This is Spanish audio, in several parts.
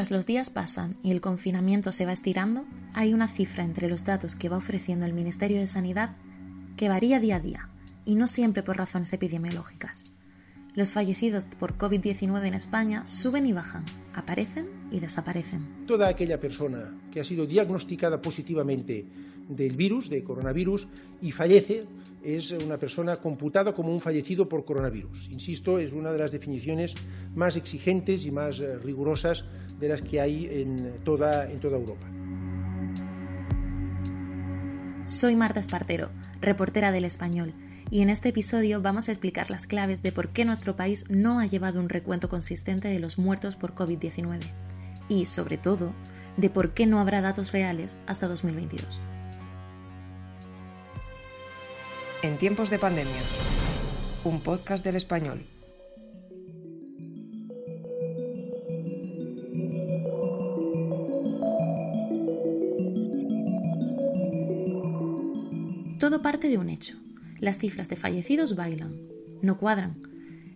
Mientras los días pasan y el confinamiento se va estirando, hay una cifra entre los datos que va ofreciendo el Ministerio de Sanidad que varía día a día, y no siempre por razones epidemiológicas. Los fallecidos por COVID-19 en España suben y bajan, aparecen y desaparecen. Toda aquella persona que ha sido diagnosticada positivamente del virus, de coronavirus, y fallece, es una persona computada como un fallecido por coronavirus. Insisto, es una de las definiciones más exigentes y más eh, rigurosas de las que hay en toda, en toda Europa. Soy Marta Espartero, reportera del Español, y en este episodio vamos a explicar las claves de por qué nuestro país no ha llevado un recuento consistente de los muertos por COVID-19 y, sobre todo, de por qué no habrá datos reales hasta 2022. En tiempos de pandemia, un podcast del español. Todo parte de un hecho. Las cifras de fallecidos bailan, no cuadran.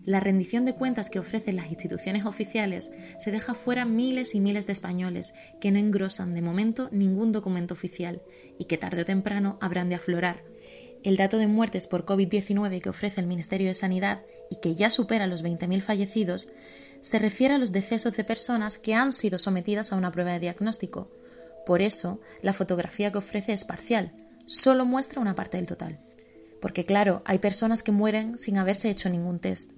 La rendición de cuentas que ofrecen las instituciones oficiales se deja fuera miles y miles de españoles que no engrosan de momento ningún documento oficial y que tarde o temprano habrán de aflorar el dato de muertes por COVID-19 que ofrece el Ministerio de Sanidad y que ya supera los 20.000 fallecidos, se refiere a los decesos de personas que han sido sometidas a una prueba de diagnóstico. Por eso, la fotografía que ofrece es parcial, solo muestra una parte del total. Porque claro, hay personas que mueren sin haberse hecho ningún test,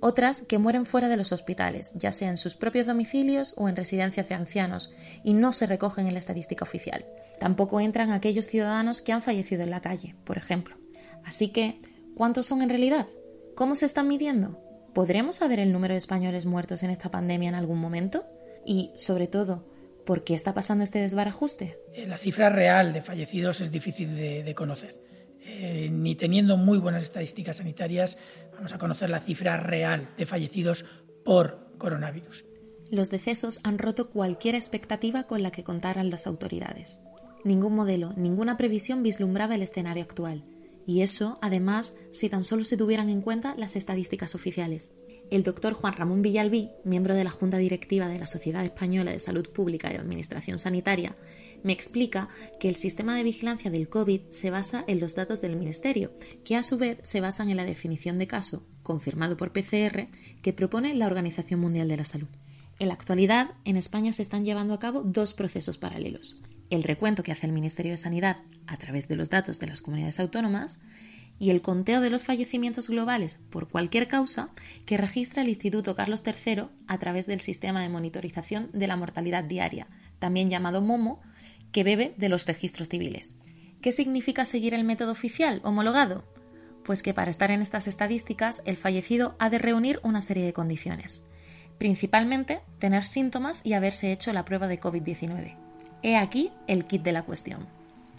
otras que mueren fuera de los hospitales, ya sea en sus propios domicilios o en residencias de ancianos, y no se recogen en la estadística oficial. Tampoco entran aquellos ciudadanos que han fallecido en la calle, por ejemplo. Así que, ¿cuántos son en realidad? ¿Cómo se están midiendo? ¿Podremos saber el número de españoles muertos en esta pandemia en algún momento? Y, sobre todo, ¿por qué está pasando este desbarajuste? Eh, la cifra real de fallecidos es difícil de, conocer. Eh, ni teniendo muy buenas estadísticas sanitarias vamos a conocer la cifra real de fallecidos por coronavirus. Los decesos han roto cualquier expectativa con la que contaran las autoridades. Ningún modelo, ninguna previsión vislumbraba el escenario actual. Y eso, además, si tan solo se tuvieran en cuenta las estadísticas oficiales. El doctor Juan Ramón Villalbí, miembro de la Junta Directiva de la Sociedad Española de Salud Pública y Administración Sanitaria, me explica que el sistema de vigilancia del COVID se basa en los datos del Ministerio, que a su vez se basan en la definición de caso, confirmado por PCR, que propone la Organización Mundial de la Salud. En la actualidad, en España se están llevando a cabo dos procesos paralelos. El recuento que hace el Ministerio de Sanidad a través de los datos de las comunidades autónomas y el conteo de los fallecimientos globales por cualquier causa que registra el Instituto Carlos III a través del sistema de monitorización de la mortalidad diaria, también llamado MOMO, que bebe de los registros civiles. ¿Qué significa seguir el método oficial homologado? Pues que para estar en estas estadísticas el fallecido ha de reunir una serie de condiciones, principalmente tener síntomas y haberse hecho la prueba de COVID-19. He aquí el kit de la cuestión.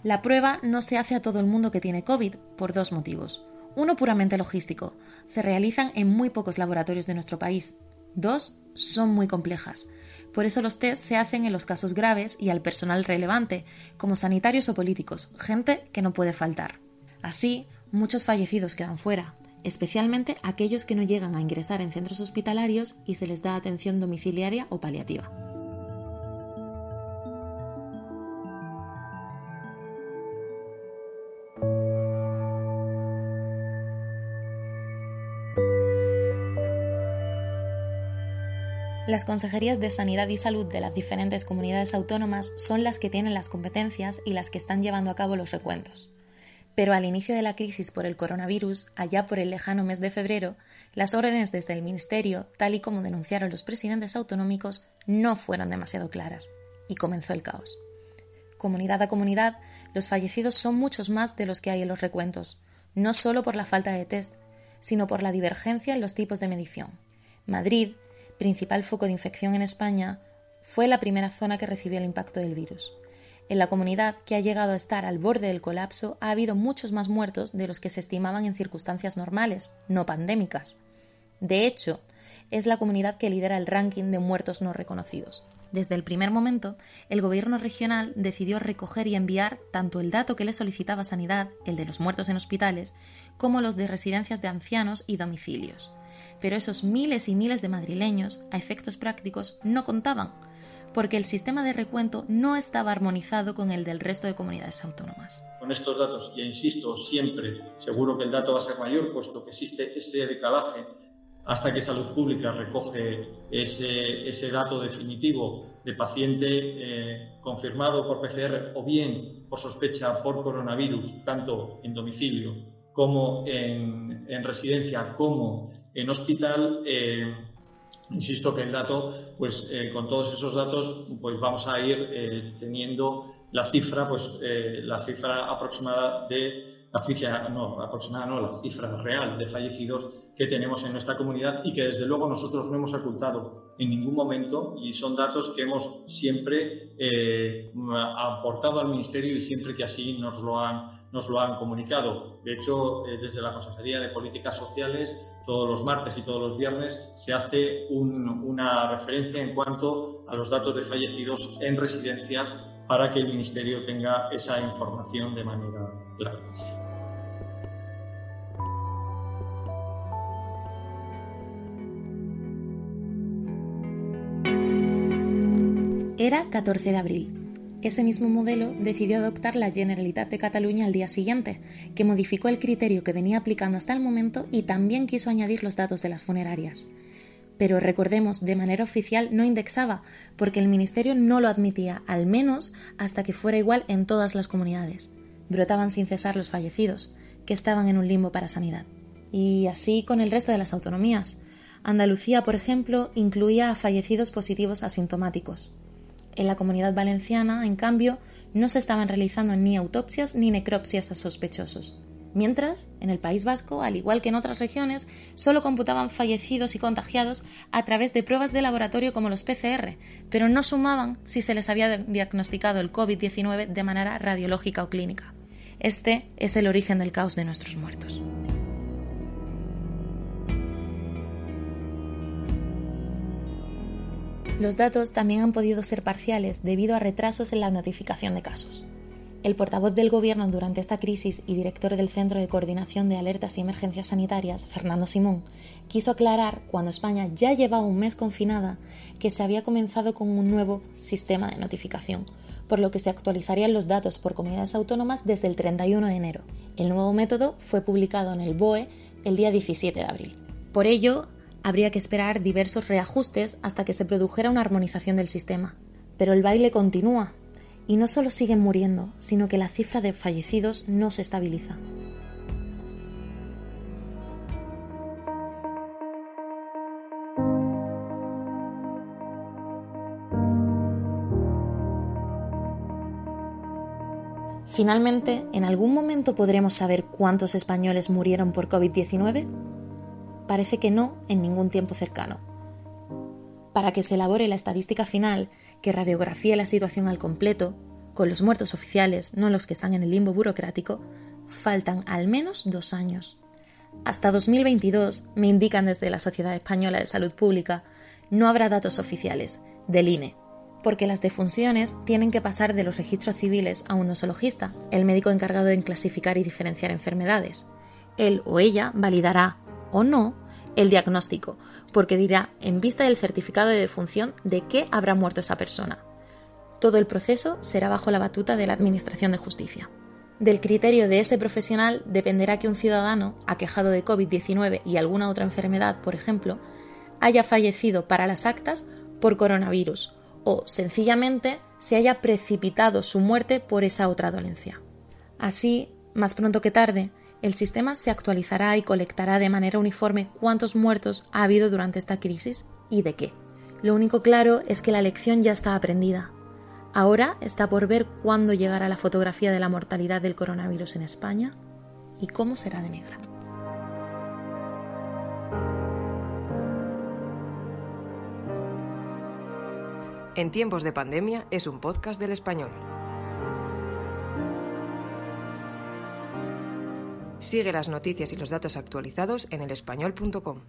La prueba no se hace a todo el mundo que tiene COVID por dos motivos. Uno puramente logístico, se realizan en muy pocos laboratorios de nuestro país. Dos, son muy complejas. Por eso los test se hacen en los casos graves y al personal relevante, como sanitarios o políticos, gente que no puede faltar. Así, muchos fallecidos quedan fuera, especialmente aquellos que no llegan a ingresar en centros hospitalarios y se les da atención domiciliaria o paliativa. Las consejerías de Sanidad y Salud de las diferentes comunidades autónomas son las que tienen las competencias y las que están llevando a cabo los recuentos. Pero al inicio de la crisis por el coronavirus, allá por el lejano mes de febrero, las órdenes desde el Ministerio, tal y como denunciaron los presidentes autonómicos, no fueron demasiado claras, y comenzó el caos. Comunidad a comunidad, los fallecidos son muchos más de los que hay en los recuentos, no solo por la falta de test, sino por la divergencia en los tipos de medición. Madrid, principal foco de infección en España, fue la primera zona que recibió el impacto del virus. En la comunidad, que ha llegado a estar al borde del colapso, ha habido muchos más muertos de los que se estimaban en circunstancias normales, no pandémicas. De hecho, es la comunidad que lidera el ranking de muertos no reconocidos. Desde el primer momento, el gobierno regional decidió recoger y enviar tanto el dato que le solicitaba Sanidad, el de los muertos en hospitales, como los de residencias de ancianos y domicilios pero esos miles y miles de madrileños, a efectos prácticos, no contaban, porque el sistema de recuento no estaba armonizado con el del resto de comunidades autónomas. Con estos datos, y insisto, siempre seguro que el dato va a ser mayor, puesto que existe ese decalaje hasta que Salud Pública recoge ese, ese dato definitivo de paciente eh, confirmado por PCR o bien por sospecha por coronavirus, tanto en domicilio como en, en residencia, como en hospital. Eh, insisto que el dato, pues eh, con todos esos datos, pues vamos a ir teniendo la cifra, pues la cifra aproximada de la no, aproximada no, la cifra real de fallecidos que tenemos en nuestra comunidad y que desde luego nosotros no hemos ocultado en ningún momento y son datos que hemos siempre eh, aportado al Ministerio y siempre que así nos lo han, nos lo han comunicado. De hecho, eh, desde la Consejería de Políticas Sociales, todos los martes y todos los viernes se hace una referencia en cuanto a los datos de fallecidos en residencias para que el Ministerio tenga esa información de manera clara. Era 14 de abril. Ese mismo modelo decidió adoptar la Generalitat de Cataluña al día siguiente, que modificó el criterio que venía aplicando hasta el momento y también quiso añadir los datos de las funerarias. Pero recordemos, de manera oficial no indexaba, porque el Ministerio no lo admitía, al menos hasta que fuera igual en todas las comunidades. Brotaban sin cesar los fallecidos, que estaban en un limbo para sanidad. Y así con el resto de las autonomías. Andalucía, por ejemplo, incluía a fallecidos positivos asintomáticos. En la comunidad valenciana, en cambio, no se estaban realizando ni autopsias ni necropsias a sospechosos. Mientras, en el País Vasco, al igual que en otras regiones, solo computaban fallecidos y contagiados a través de pruebas de laboratorio como los PCR, pero no sumaban si se les había diagnosticado el COVID-19 de manera radiológica o clínica. Este es el origen del caos de nuestros muertos. Los datos también han podido ser parciales debido a retrasos en la notificación de casos. El portavoz del Gobierno durante esta crisis y director del Centro de Coordinación de Alertas y Emergencias Sanitarias, Fernando Simón, quiso aclarar, cuando España ya llevaba un mes confinada, que se había comenzado con un nuevo sistema de notificación, por lo que se actualizarían los datos por comunidades autónomas desde el 31 de enero. El nuevo método fue publicado en el BOE el día 17 de abril. Por ello, habría que esperar diversos reajustes hasta que se produjera una armonización del sistema. Pero el baile continúa, y no solo siguen muriendo, sino que la cifra de fallecidos no se estabiliza. Finalmente, ¿en algún momento podremos saber cuántos españoles murieron por COVID-19? Parece que no en ningún tiempo cercano. Para que se elabore la estadística final, que radiografíe la situación al completo, con los muertos oficiales, no los que están en el limbo burocrático, faltan al menos dos años. Hasta 2022, me indican desde la Sociedad Española de Salud Pública, no habrá datos oficiales del INE, porque las defunciones tienen que pasar de los registros civiles a un nosologista, el médico encargado de clasificar y diferenciar enfermedades. Él o ella validará o no el diagnóstico, porque dirá, en vista del certificado de defunción, de qué habrá muerto esa persona. Todo el proceso será bajo la batuta de la Administración de Justicia. Del criterio de ese profesional dependerá que un ciudadano, aquejado de COVID-19 y alguna otra enfermedad, por ejemplo, haya fallecido para las actas por coronavirus o, sencillamente, se haya precipitado su muerte por esa otra dolencia. Así, más pronto que tarde, el sistema se actualizará y colectará de manera uniforme cuántos muertos ha habido durante esta crisis y de qué. Lo único claro es que la lección ya está aprendida. Ahora está por ver cuándo llegará la fotografía de la mortalidad del coronavirus en España y cómo será de negra. En tiempos de pandemia es un podcast del español. Sigue las noticias y los datos actualizados en elespañol.com.